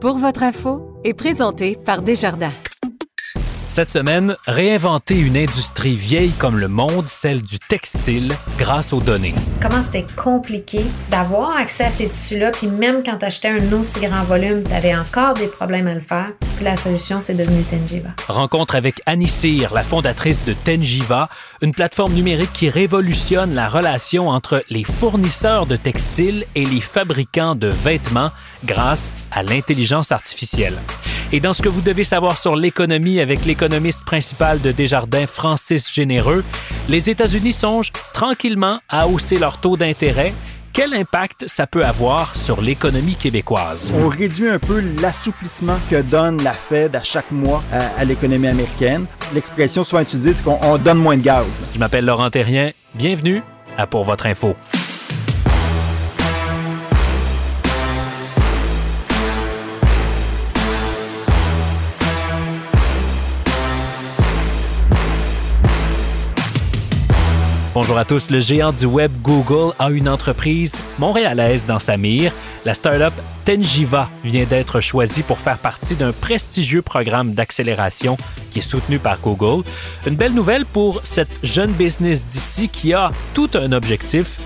Pour votre info est présenté par Desjardins. Cette semaine, réinventer une industrie vieille comme le monde, celle du textile, grâce aux données. Comment c'était compliqué d'avoir accès à ces tissus-là, puis même quand tu achetais un aussi grand volume, tu avais encore des problèmes à le faire. La solution, c'est devenu Tenjiva. Rencontre avec Annie Cyr, la fondatrice de Tenjiva, une plateforme numérique qui révolutionne la relation entre les fournisseurs de textiles et les fabricants de vêtements grâce à l'intelligence artificielle. Et dans ce que vous devez savoir sur l'économie avec l'économiste principal de Desjardins, Francis Généreux, les États-Unis songent tranquillement à hausser leur taux d'intérêt quel impact ça peut avoir sur l'économie québécoise? On réduit un peu l'assouplissement que donne la Fed à chaque mois à, à l'économie américaine. L'expression souvent utilisée, c'est qu'on donne moins de gaz. Je m'appelle Laurent Terrien. Bienvenue à Pour votre info. Bonjour à tous. Le géant du web Google a une entreprise montréalaise dans sa mire. La startup Tenjiva vient d'être choisie pour faire partie d'un prestigieux programme d'accélération qui est soutenu par Google. Une belle nouvelle pour cette jeune business d'ici qui a tout un objectif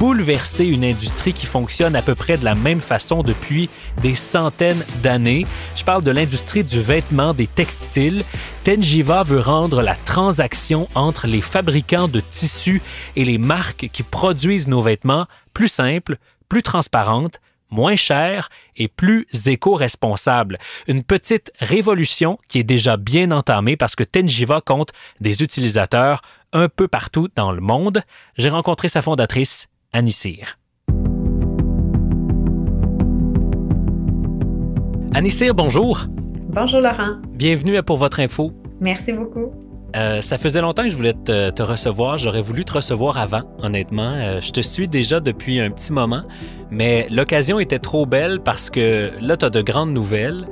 bouleverser une industrie qui fonctionne à peu près de la même façon depuis des centaines d'années. Je parle de l'industrie du vêtement, des textiles. Tenjiva veut rendre la transaction entre les fabricants de tissus et les marques qui produisent nos vêtements plus simple, plus transparente, moins chère et plus éco-responsable. Une petite révolution qui est déjà bien entamée parce que Tenjiva compte des utilisateurs un peu partout dans le monde. J'ai rencontré sa fondatrice, Anissir. Anissir, bonjour. Bonjour Laurent. Bienvenue à Pour votre info. Merci beaucoup. Euh, ça faisait longtemps que je voulais te, te recevoir. J'aurais voulu te recevoir avant, honnêtement. Euh, je te suis déjà depuis un petit moment, mais l'occasion était trop belle parce que là, tu as de grandes nouvelles.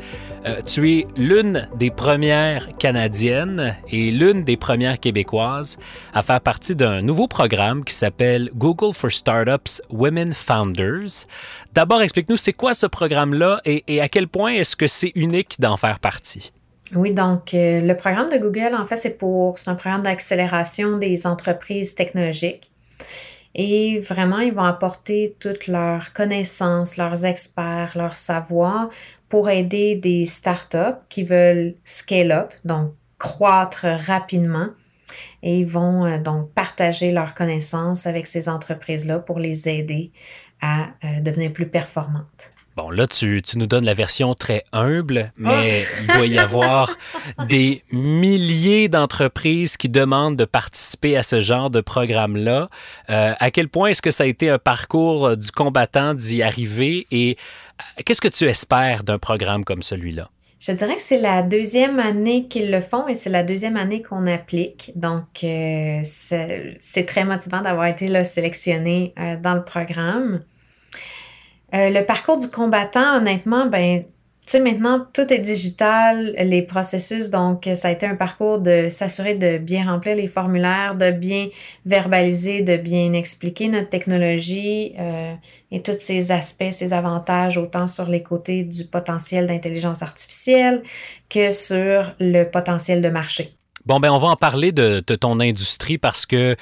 Euh, tu es l'une des premières Canadiennes et l'une des premières Québécoises à faire partie d'un nouveau programme qui s'appelle Google for Startups Women Founders. D'abord, explique-nous, c'est quoi ce programme-là et, à quel point est-ce que c'est unique d'en faire partie? Oui, donc euh, le programme de Google, en fait, c'est pour c'est un programme d'accélération des entreprises technologiques. Et vraiment, ils vont apporter toutes leurs connaissances, leurs experts, leur savoir pour aider des startups qui veulent scale up, donc croître rapidement. Et ils vont euh, donc partager leurs connaissances avec ces entreprises-là pour les aider à euh, devenir plus performantes. Bon, là, tu, tu, nous donnes la version très humble, mais oh. il doit y avoir des milliers d'entreprises qui demandent de participer à ce genre de programme-là. Euh, à quel point est-ce que ça a été un parcours du combattant d'y arriver et qu'est-ce que tu espères d'un programme comme celui-là? Je dirais que c'est la deuxième année qu'ils le font et c'est la deuxième année qu'on applique. Donc, euh, c'est très motivant d'avoir été sélectionné euh, dans le programme. Euh, le parcours du combattant, honnêtement, ben, tu sais, maintenant, tout est digital, les processus, donc ça a été un parcours de s'assurer de bien remplir les formulaires, de bien verbaliser, de bien expliquer notre technologie euh, et tous ses aspects, ses avantages, autant sur les côtés du potentiel d'intelligence artificielle que sur le potentiel de marché. Bon, ben on va en parler de, de ton industrie parce que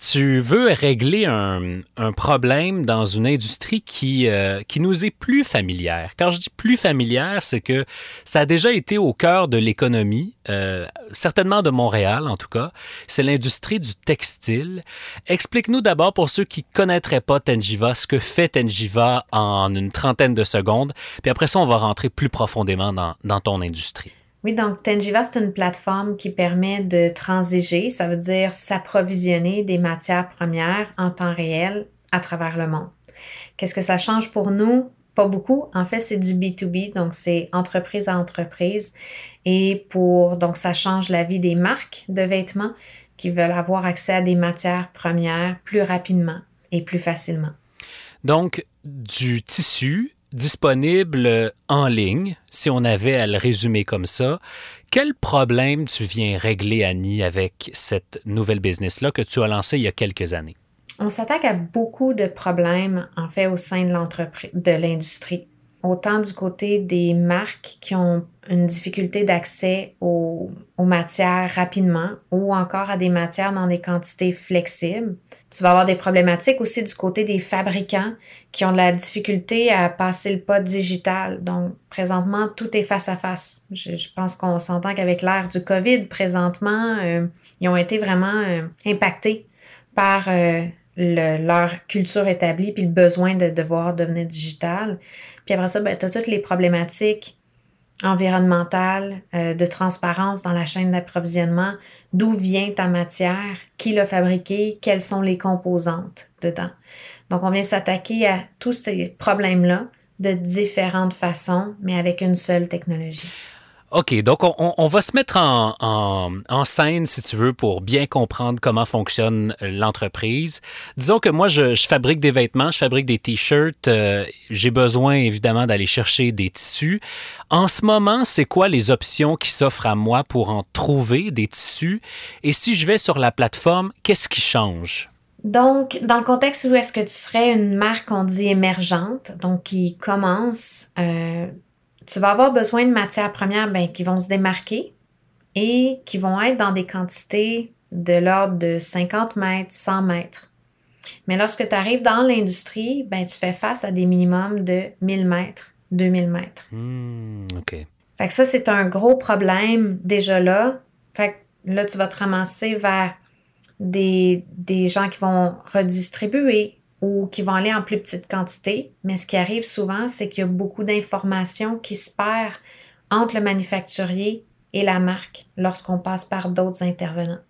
tu veux régler un, un, problème dans une industrie qui, euh, qui nous est plus familière. Quand je dis plus familière, c'est que ça a déjà été au cœur de l'économie, euh, certainement de Montréal en tout cas. C'est l'industrie du textile. Explique-nous d'abord pour ceux qui connaîtraient pas Tenjiva, ce que fait Tenjiva en une trentaine de secondes, puis après ça, on va rentrer plus profondément dans, dans ton industrie. Oui, donc Tenjiva, c'est une plateforme qui permet de transiger, ça veut dire s'approvisionner des matières premières en temps réel à travers le monde. Qu'est-ce que ça change pour nous? pas beaucoup. En fait, c'est du B2B, donc c'est entreprise à entreprise. Et pour, donc ça change la vie des marques de vêtements qui veulent avoir accès à des matières premières plus rapidement et plus facilement. Donc, du tissu disponible en ligne, si on avait à le résumer comme ça, quel problème tu viens régler, Annie, avec cette nouvelle business-là que tu as lancée il y a quelques années? On s'attaque à beaucoup de problèmes, en fait, au sein de l'entreprise, de l'industrie. Autant du côté des marques qui ont une difficulté d'accès aux, matières rapidement ou encore à des matières dans des quantités flexibles. Tu vas avoir des problématiques aussi du côté des fabricants qui ont de la difficulté à passer le pas digital. Donc, présentement, tout est face à face. Je, pense qu'on s'entend qu'avec l'ère du COVID, présentement, euh, ils ont été vraiment euh, impactés par euh, leur culture établie puis le besoin de devoir devenir digital. Puis après ça, ben, tu as toutes les problématiques environnementales, euh, de transparence dans la chaîne d'approvisionnement, d'où vient ta matière, qui l'a fabriquée, quelles sont les composantes dedans. Donc, on vient s'attaquer à tous ces problèmes-là de différentes façons, mais avec une seule technologie. OK, donc on, va se mettre en, scène, si tu veux, pour bien comprendre comment fonctionne l'entreprise. Disons que moi, je, fabrique des vêtements, je fabrique des t-shirts, euh, j'ai besoin évidemment d'aller chercher des tissus. En ce moment, c'est quoi les options qui s'offrent à moi pour en trouver des tissus? Et si je vais sur la plateforme, qu'est-ce qui change? Donc, dans le contexte où est-ce que tu serais une marque, on dit émergente, donc qui commence, euh, tu vas avoir besoin de matières premières ben, qui vont se démarquer et qui vont être dans des quantités de l'ordre de 50 mètres, 100 mètres. Mais lorsque tu arrives dans l'industrie, ben, tu fais face à des minimums de 1000 mètres, 2000 mètres. Hmm, OK. Fait que ça, c'est un gros problème déjà là. Fait que là, tu vas te ramasser vers des, des gens qui vont redistribuer, ou qui vont aller en plus petite quantité. Mais ce qui arrive souvent, c'est qu'il y a beaucoup d'informations qui se perdent entre le manufacturier et la marque lorsqu'on passe par d'autres intervenants.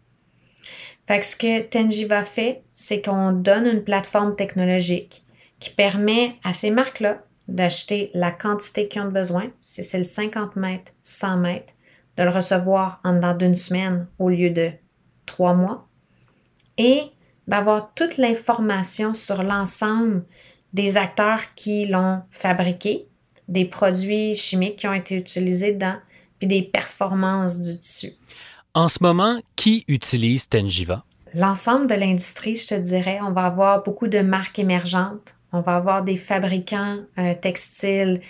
Fait que ce que Tenjiva fait, c'est qu'on donne une plateforme technologique qui permet à ces marques-là d'acheter la quantité qu'ils ont besoin, si c'est le 50 mètres, 100 mètres, de le recevoir en dedans d'une semaine au lieu de trois mois, et d'avoir toute l'information sur l'ensemble des acteurs qui l'ont fabriqué, des produits chimiques qui ont été utilisés dedans, puis des performances du tissu. En ce moment, qui utilise Tenjiva? L'ensemble de l'industrie, je te dirais, on va avoir beaucoup de marques émergentes. On va avoir des fabricants euh, textiles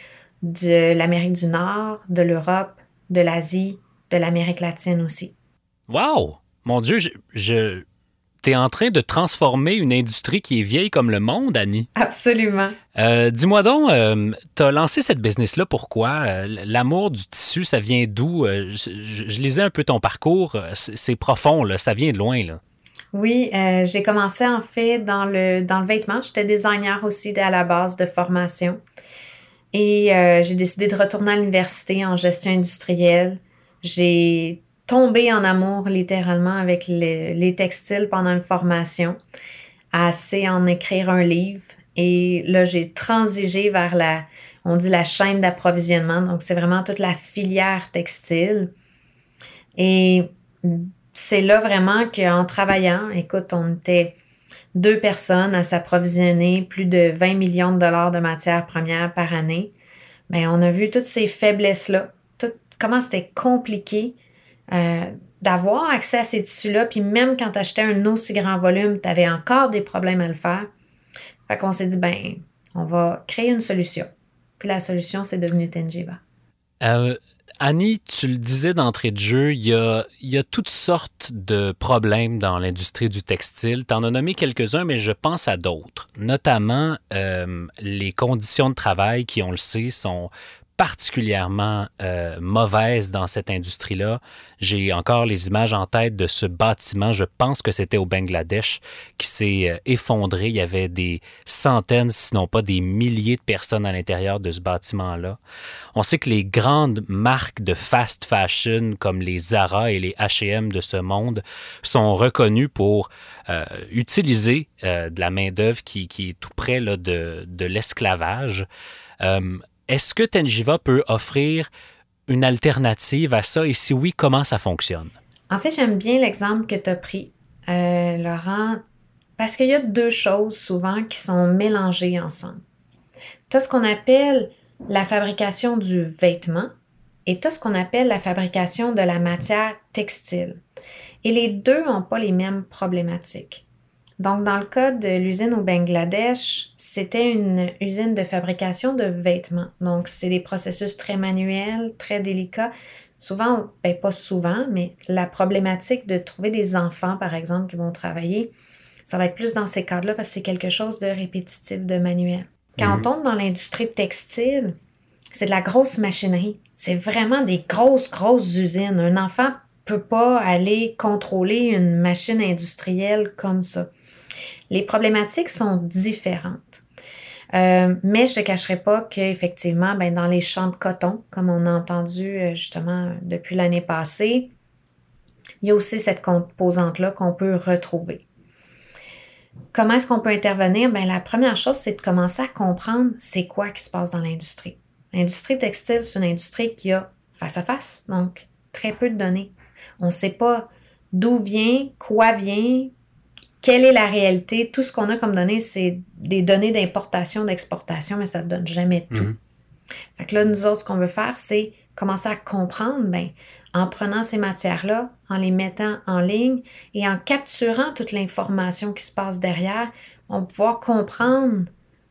de l'Amérique du Nord, de l'Europe, de l'Asie, de l'Amérique latine aussi. Wow! Mon Dieu, je, tu es en train de transformer une industrie qui est vieille comme le monde, Annie. Absolument. Euh, dis-moi donc, euh, tu as lancé cette business-là, pourquoi? Euh, l'amour du tissu, ça vient d'où? Je, lisais un peu ton parcours, c'est profond, là, ça vient de loin. Là. Oui, j'ai commencé en fait dans le, dans le vêtement. J'étais designer aussi à la base de formation. Et j'ai décidé de retourner à l'université en gestion industrielle. J'ai tombé en amour littéralement avec les textiles pendant une formation, assez en écrire un livre. Et là, j'ai transigé vers la, on dit la chaîne d'approvisionnement. Donc, c'est vraiment toute la filière textile. Et c'est là vraiment qu'en travaillant, écoute, on était deux personnes à s'approvisionner plus de 20 millions de dollars de matières premières par année. Mais on a vu toutes ces faiblesses-là, comment c'était compliqué euh, d'avoir accès à ces tissus-là, puis même quand tu achetais un aussi grand volume, tu avais encore des problèmes à le faire. Fait qu'on s'est dit, ben, on va créer une solution. Puis la solution, c'est devenu Tenjiva. Euh, Annie, tu le disais d'entrée de jeu, il y a, toutes sortes de problèmes dans l'industrie du textile. Tu en as nommé quelques-uns, mais je pense à d'autres. Notamment euh, les conditions de travail qui, on le sait, sont particulièrement euh, mauvaise dans cette industrie-là. J'ai encore les images en tête de ce bâtiment, je pense que c'était au Bangladesh, qui s'est euh, effondré. Il y avait des centaines, sinon pas des milliers de personnes à l'intérieur de ce bâtiment-là. On sait que les grandes marques de fast fashion comme les Zara et les H&M de ce monde sont reconnues pour euh, utiliser de la main-d'œuvre qui, est tout près là, de, de l'esclavage. Est-ce que Tenjiva peut offrir une alternative à ça? Et si oui, comment ça fonctionne? En fait, j'aime bien l'exemple que tu as pris, euh, Laurent, parce qu'il y a deux choses souvent qui sont mélangées ensemble. Tu ce qu'on appelle la fabrication du vêtement et tu ce qu'on appelle la fabrication de la matière textile. Et les deux n'ont pas les mêmes problématiques. Donc, dans le cas de l'usine au Bangladesh, c'était une usine de fabrication de vêtements. Donc, c'est des processus très manuels, très délicats. Souvent, ben pas souvent, mais la problématique de trouver des enfants, par exemple, qui vont travailler, ça va être plus dans ces cadres-là parce que c'est quelque chose de répétitif, de manuel. Quand on mhm. tombe dans l'industrie textile, c'est de la grosse machinerie. C'est vraiment des grosses, grosses usines. Un enfant peut pas aller contrôler une machine industrielle comme ça. Les problématiques sont différentes. Euh, mais je ne te cacherai pas qu'effectivement, ben, dans les champs de coton, comme on a entendu euh, justement depuis l'année passée, il y a aussi cette composante-là qu'on peut retrouver. Comment est-ce qu'on peut intervenir? Ben, la première chose, c'est de commencer à comprendre c'est quoi qui se passe dans l'industrie. L'industrie textile, c'est une industrie qui a face à face, donc très peu de données. On ne sait pas d'où vient, quoi vient, quelle est la réalité? Tout ce qu'on a comme données, c'est des données d'importation, d'exportation, mais ça ne donne jamais tout. Mhm. Fait que là, nous autres, ce qu'on veut faire, c'est commencer à comprendre, ben, en prenant ces matières-là, en les mettant en ligne et en capturant toute l'information qui se passe derrière, on va pouvoir comprendre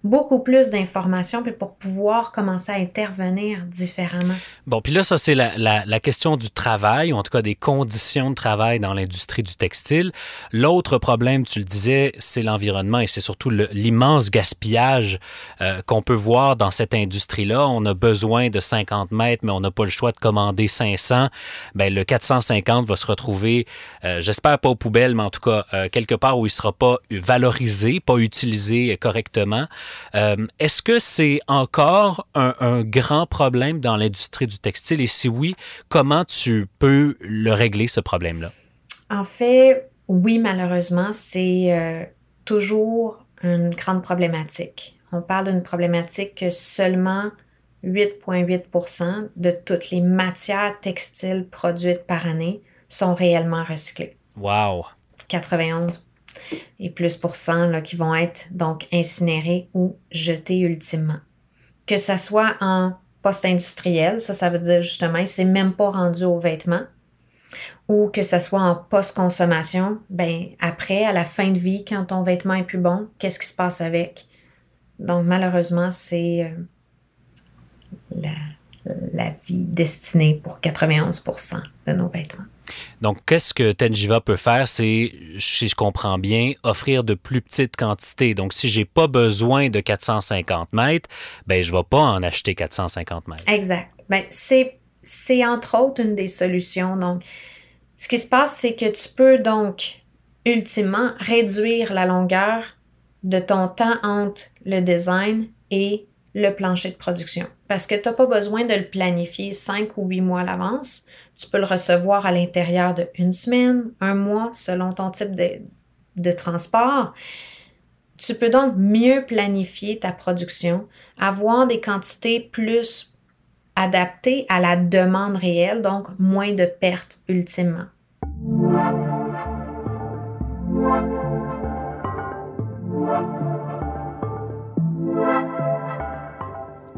beaucoup plus d'informations puis pour pouvoir commencer à intervenir différemment. Bon, puis là, ça, c'est la, la, question du travail, ou en tout cas des conditions de travail dans l'industrie du textile. L'autre problème, tu le disais, c'est l'environnement et c'est surtout l'immense gaspillage euh, qu'on peut voir dans cette industrie-là. On a besoin de 50 mètres, mais on n'a pas le choix de commander 500. Bien, le 450 va se retrouver, euh, j'espère pas aux poubelles, mais en tout cas, euh, quelque part où il sera pas valorisé, pas utilisé correctement. Euh, est-ce que c'est encore un, grand problème dans l'industrie du textile? Et si oui, comment tu peux le régler, ce problème-là? En fait, oui, malheureusement, c'est euh, toujours une grande problématique. On parle d'une problématique que seulement 8,8 de toutes les matières textiles produites par année sont réellement recyclées. Wow! 91 et plus pour cent qui vont être donc incinérés ou jetés ultimement. Que ce soit en post-industriel, ça, ça veut dire justement, c'est même pas rendu aux vêtements, ou que ce soit en post-consommation, ben après, à la fin de vie, quand ton vêtement est plus bon, qu'est-ce qui se passe avec? Donc, malheureusement, c'est euh, la, la vie destinée pour 91 de nos vêtements. Donc, qu'est-ce que Tenjiva peut faire? C'est, si je comprends bien, offrir de plus petites quantités. Donc, si j'ai pas besoin de 450 mètres, ben, je vais pas en acheter 450 mètres. Exact. Ben, c'est, c'est entre autres une des solutions. Donc, ce qui se passe, c'est que tu peux donc, ultimement, réduire la longueur de ton temps entre le design et le plancher de production. Parce que tu n'as pas besoin de le planifier cinq ou huit mois à l'avance. Tu peux le recevoir à l'intérieur de une semaine, un mois, selon ton type de, de transport. Tu peux donc mieux planifier ta production, avoir des quantités plus adaptées à la demande réelle, donc moins de pertes ultimement.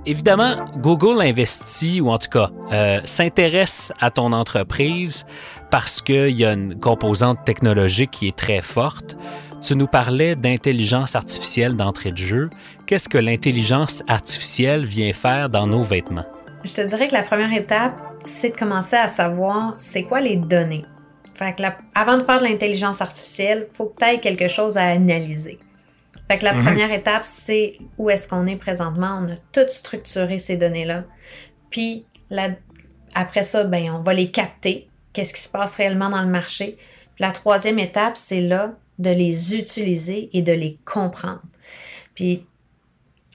Évidemment, Google investit, ou en tout cas euh, s'intéresse à ton entreprise parce qu'il y a une composante technologique qui est très forte. Tu nous parlais d'intelligence artificielle d'entrée de jeu. Qu'est-ce que l'intelligence artificielle vient faire dans nos vêtements? Je te dirais que la première étape, c'est de commencer à savoir c'est quoi les données. Avant de faire de l'intelligence artificielle, il faut que tu aies quelque chose à analyser. Fait que la mhm. première étape, c'est où est-ce qu'on est présentement. On a tout structuré ces données-là. Puis après ça, ben, on va les capter. Qu'est-ce qui se passe réellement dans le marché? Puis la troisième étape, c'est là de les utiliser et de les comprendre. Puis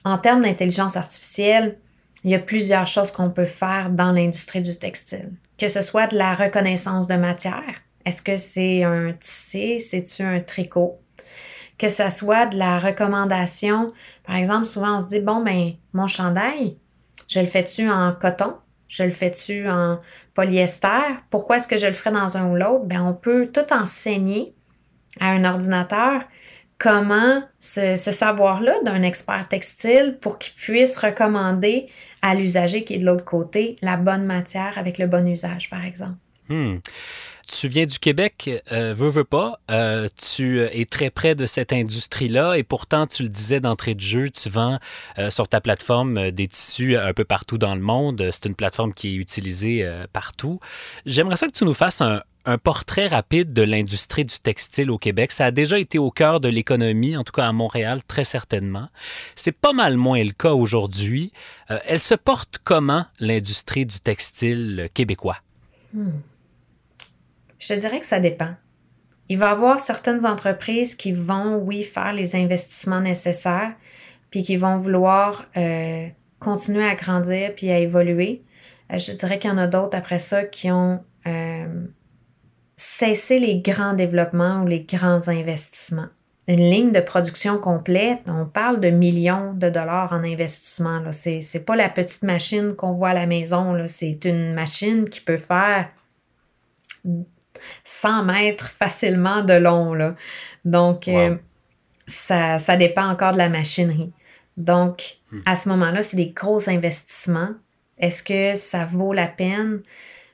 en termes d'intelligence artificielle, il y a plusieurs choses qu'on peut faire dans l'industrie du textile. Que ce soit de la reconnaissance de matière. Est-ce que c'est un tissé? C'est-tu un tricot? Que ça soit de la recommandation. Par exemple, souvent on se dit, bon, ben, mon chandail, je le fais-tu en coton? Je le fais-tu en polyester? Pourquoi est-ce que je le ferais dans un ou l'autre? Ben, on peut tout enseigner à un ordinateur comment ce, savoir-là d'un expert textile pour qu'il puisse recommander à l'usager qui est de l'autre côté la bonne matière avec le bon usage, par exemple. Hmm. Tu viens du Québec, euh, veux, veux pas. Euh, tu es très près de cette industrie-là et pourtant, tu le disais d'entrée de jeu, tu vends euh, sur ta plateforme euh, des tissus un peu partout dans le monde. C'est une plateforme qui est utilisée partout. J'aimerais ça que tu nous fasses un, un portrait rapide de l'industrie du textile au Québec. Ça a déjà été au cœur de l'économie, en tout cas à Montréal, très certainement. C'est pas mal moins le cas aujourd'hui. elle se porte comment, l'industrie du textile québécois? Hmm. Je te dirais que ça dépend. Il va y avoir certaines entreprises qui vont, oui, faire les investissements nécessaires, puis qui vont vouloir euh, continuer à grandir puis à évoluer. Euh, je dirais qu'il y en a d'autres après ça qui ont euh, cessé les grands développements ou les grands investissements. Une ligne de production complète, on parle de millions de dollars en investissement. Ce n'est pas la petite machine qu'on voit à la maison. C'est une machine qui peut faire 100 mètres facilement de long. Là. Donc, euh, ça, ça, dépend encore de la machinerie. Donc, hmm. à ce moment-là, c'est des gros investissements. Est-ce que ça vaut la peine?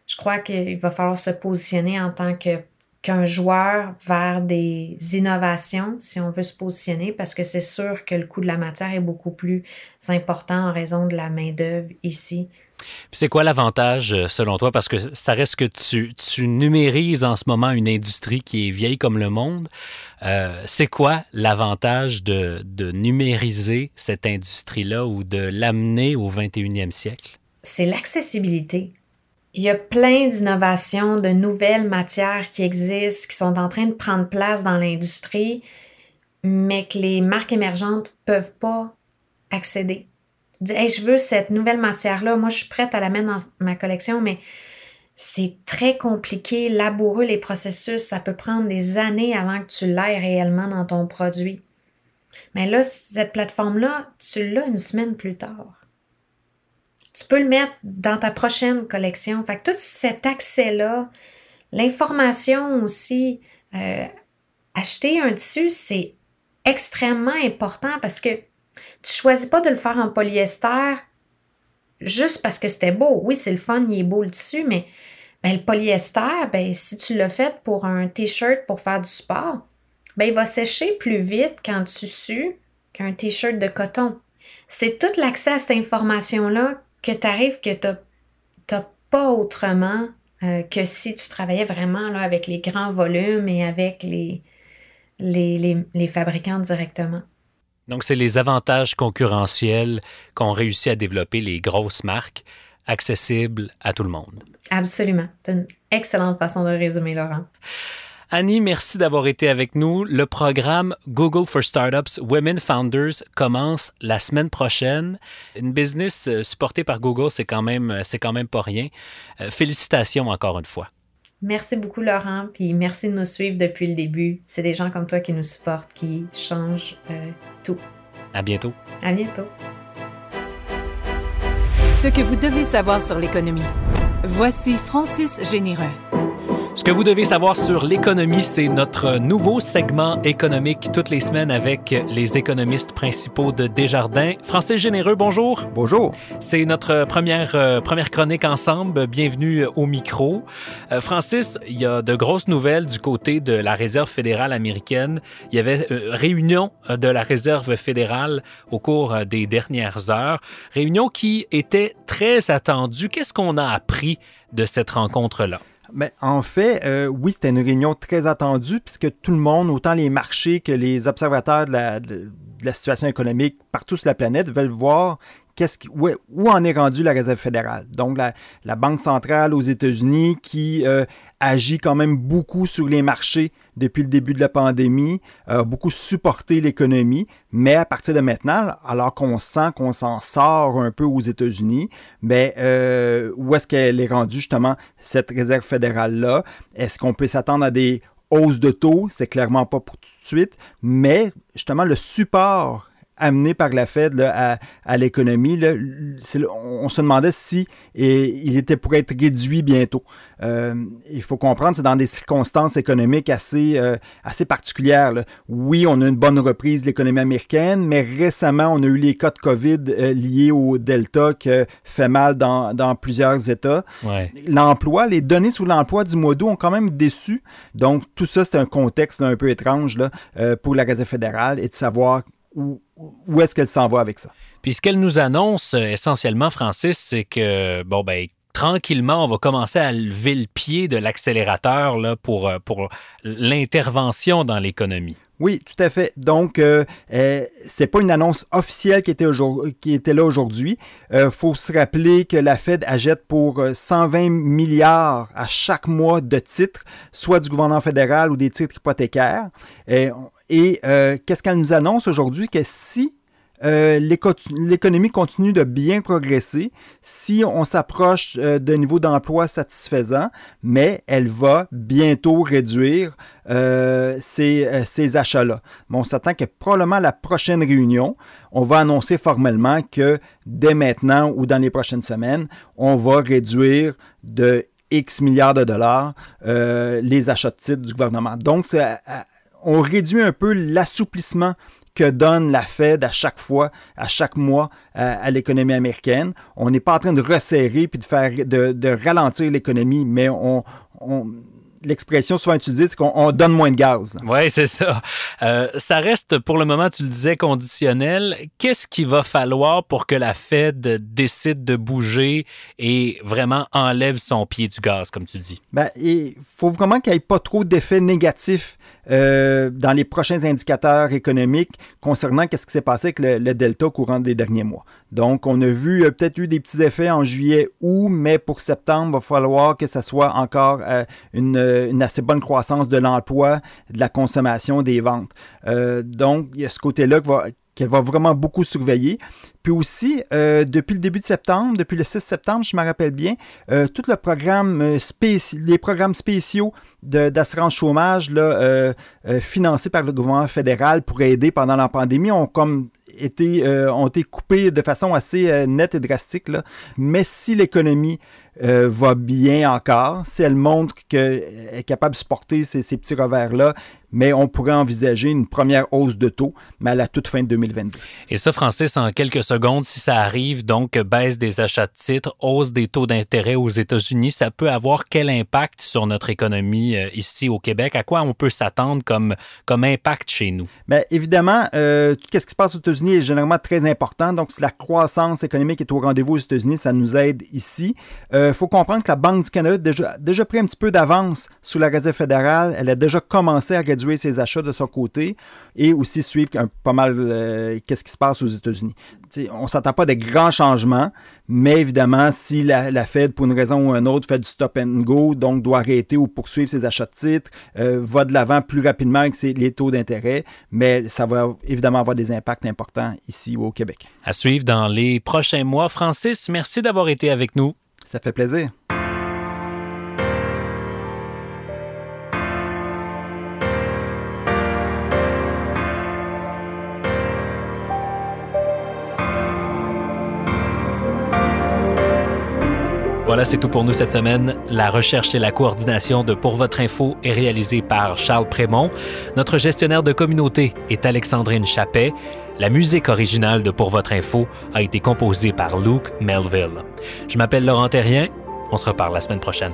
Je crois qu'il va falloir se positionner en tant que qu'un joueur vers des innovations, si on veut se positionner, parce que c'est sûr que le coût de la matière est beaucoup plus important en raison de la main-d'œuvre ici c'est quoi l'avantage euh, selon toi? Parce que ça reste que tu, numérises en ce moment une industrie qui est vieille comme le monde. Euh, c'est quoi l'avantage de, de, numériser cette industrie-là ou de l'amener au 21e siècle? C'est l'accessibilité. Il y a plein d'innovations, de nouvelles matières qui existent, qui sont en train de prendre place dans l'industrie, mais que les marques émergentes ne peuvent pas accéder dis, je veux cette nouvelle matière-là, moi je suis prête à la mettre dans ma collection, mais c'est très compliqué, laboureux les processus, ça peut prendre des années avant que tu l'aies réellement dans ton produit. Mais là, cette plateforme-là, tu l'as une semaine plus tard. Tu peux le mettre dans ta prochaine collection. Fait que tout cet accès-là, l'information aussi, euh, acheter un tissu, c'est extrêmement important parce que tu choisis pas de le faire en polyester juste parce que c'était beau. Oui, c'est le fun, il est beau le tissu, mais ben, le polyester, ben, si tu l'as fait pour un t-shirt pour faire du sport, ben, il va sécher plus vite quand tu sues qu'un t-shirt de coton. C'est tout l'accès à cette information-là que tu arrives que tu n'as pas autrement euh, que si tu travaillais vraiment avec les grands volumes et avec les, les fabricants directement. Donc, c'est les avantages concurrentiels qu'ont réussi à développer les grosses marques accessibles à tout le monde. Absolument. C'est une excellente façon de résumer, Laurent. Annie, merci d'avoir été avec nous. Le programme Google for Startups Women Founders commence la semaine prochaine. Une business euh, supportée par Google, c'est quand même, euh, c'est quand même pas rien. Euh, félicitations encore une fois. Merci beaucoup, Laurent, puis merci de nous suivre depuis le début. C'est des gens comme toi qui nous supportent, qui changent euh, tout. À bientôt. À bientôt. Ce que vous devez savoir sur l'économie. Voici Francis Généreux. Ce que vous devez savoir sur l'économie, c'est notre nouveau segment économique toutes les semaines avec les économistes principaux de Desjardins. Francis Généreux, bonjour. Bonjour. C'est notre première, euh, première chronique ensemble. Bienvenue au micro. Euh, Francis, il y a de grosses nouvelles du côté de la Réserve fédérale américaine. Il y avait euh, réunion de la Réserve fédérale au cours des dernières heures. Réunion qui était très attendue. Qu'est-ce qu'on a appris de cette rencontre-là? Mais en fait, euh, oui, c'était une réunion très attendue puisque tout le monde, autant les marchés que les observateurs de la, la situation économique partout sur la planète, veulent voir qu'est-ce qui, où, en est rendue la Réserve fédérale. Donc, la, la Banque centrale aux États-Unis qui euh, agit quand même beaucoup sur les marchés depuis le début de la pandémie, euh, beaucoup supporté l'économie, mais à partir de maintenant, alors qu'on sent qu'on s'en sort un peu aux États-Unis, mais ben, euh, où est-ce qu'elle est rendue justement cette Réserve fédérale-là? Est-ce qu'on peut s'attendre à des hausse de taux, c'est clairement pas pour tout de suite, mais justement le support amené par la Fed à, l'économie, on se demandait si il était pour être réduit bientôt. Euh, il faut comprendre, c'est dans des circonstances économiques assez, euh, assez particulières. Oui, on a une bonne reprise de l'économie américaine, mais récemment, on a eu les cas de COVID euh, liés au Delta qui fait mal dans, plusieurs États. L'emploi, les données sur l'emploi du mois d'août ont quand même déçu. Donc, tout ça, c'est un contexte un peu étrange pour la Réserve fédérale et de savoir où, où est-ce qu'elle s'en va avec ça? Puis ce qu'elle nous annonce euh, essentiellement, Francis, c'est que, bon, ben, tranquillement, on va commencer à lever le pied de l'accélérateur là, pour, euh, pour l'intervention dans l'économie. Oui, tout à fait. Donc, euh, euh c'est pas une annonce officielle qui était, qui était là aujourd'hui. Il faut se rappeler que la Fed achète pour 120 milliards à chaque mois de titres, soit du gouvernement fédéral ou des titres hypothécaires. Et, et qu'est-ce qu'elle nous annonce aujourd'hui? Que si euh, l'économie continue de bien progresser si on s'approche euh, d'un niveau d'emploi satisfaisant, mais elle va bientôt réduire euh, ces, achats-là. on s'attend que probablement la prochaine réunion, on va annoncer formellement que dès maintenant ou dans les prochaines semaines, on va réduire de X milliards de dollars les achats de titres du gouvernement. Donc, on réduit un peu l'assouplissement que donne la Fed à chaque fois, à chaque mois à, l'économie américaine. On n'est pas en train de resserrer puis de faire de, ralentir l'économie, mais on, l'expression souvent utilisée, c'est qu'on donne moins de gaz. Oui, c'est ça. Euh, ça reste pour le moment, tu le disais, conditionnel. Qu'est-ce qu'il va falloir pour que la Fed décide de bouger et vraiment enlève son pied du gaz, comme tu dis? Ben, il faut vraiment qu'il n'y ait pas trop d'effets négatifs euh, dans les prochains indicateurs économiques concernant ce qui s'est passé avec le, Delta au courant des derniers mois. Donc, on a vu euh, peut-être eu des petits effets en juillet, août, mais pour septembre, il va falloir que ce soit encore euh, une, assez bonne croissance de l'emploi, de la consommation, des ventes. donc, il y a ce côté-là qu'elle va vraiment beaucoup surveiller. Puis aussi, euh, depuis le début de septembre, depuis le 6 septembre, je me rappelle bien, euh, tout le programme euh, les programmes spéciaux d'assurance chômage financés par le gouvernement fédéral pour aider pendant la pandémie ont comme été, ont été coupés de façon assez nette et drastique. Mais si l'économie va bien encore, si elle montre qu'elle est capable de supporter ces, ces petits revers-là, mais on pourrait envisager une première hausse de taux, mais à la toute fin de 2022. Et ça, Francis, en quelques secondes, si ça arrive, donc baisse des achats de titres, hausse des taux d'intérêt aux États-Unis, ça peut avoir quel impact sur notre économie euh, ici au Québec? À quoi on peut s'attendre comme, comme impact chez nous? Bien, évidemment, euh, tout ce qui se passe aux États-Unis est généralement très important. Donc, si la croissance économique est au rendez-vous aux États-Unis, ça nous aide ici. Il euh, faut comprendre que la Banque du Canada a déjà, déjà pris un petit peu d'avance sous la Réserve fédérale. Elle a déjà commencé à réduire ses achats de son côté et aussi suivre un, pas mal euh, qu'est-ce qui se passe aux États-Unis. on ne s'attend pas à des grands changements, mais évidemment, si la, Fed, pour une raison ou une autre, fait du stop and go, donc doit arrêter ou poursuivre ses achats de titres, euh, va de l'avant plus rapidement avec les taux d'intérêt, mais ça va évidemment avoir des impacts importants ici au Québec. À suivre dans les prochains mois. Francis, merci d'avoir été avec nous. Ça fait plaisir. Voilà, c'est tout pour nous cette semaine. La recherche et la coordination de Pour votre info est réalisée par Charles Prémont. Notre gestionnaire de communauté est Alexandrine Chappet. La musique originale de Pour votre info a été composée par Luke Melville. Je m'appelle Laurent Terrien. On se reparle la semaine prochaine.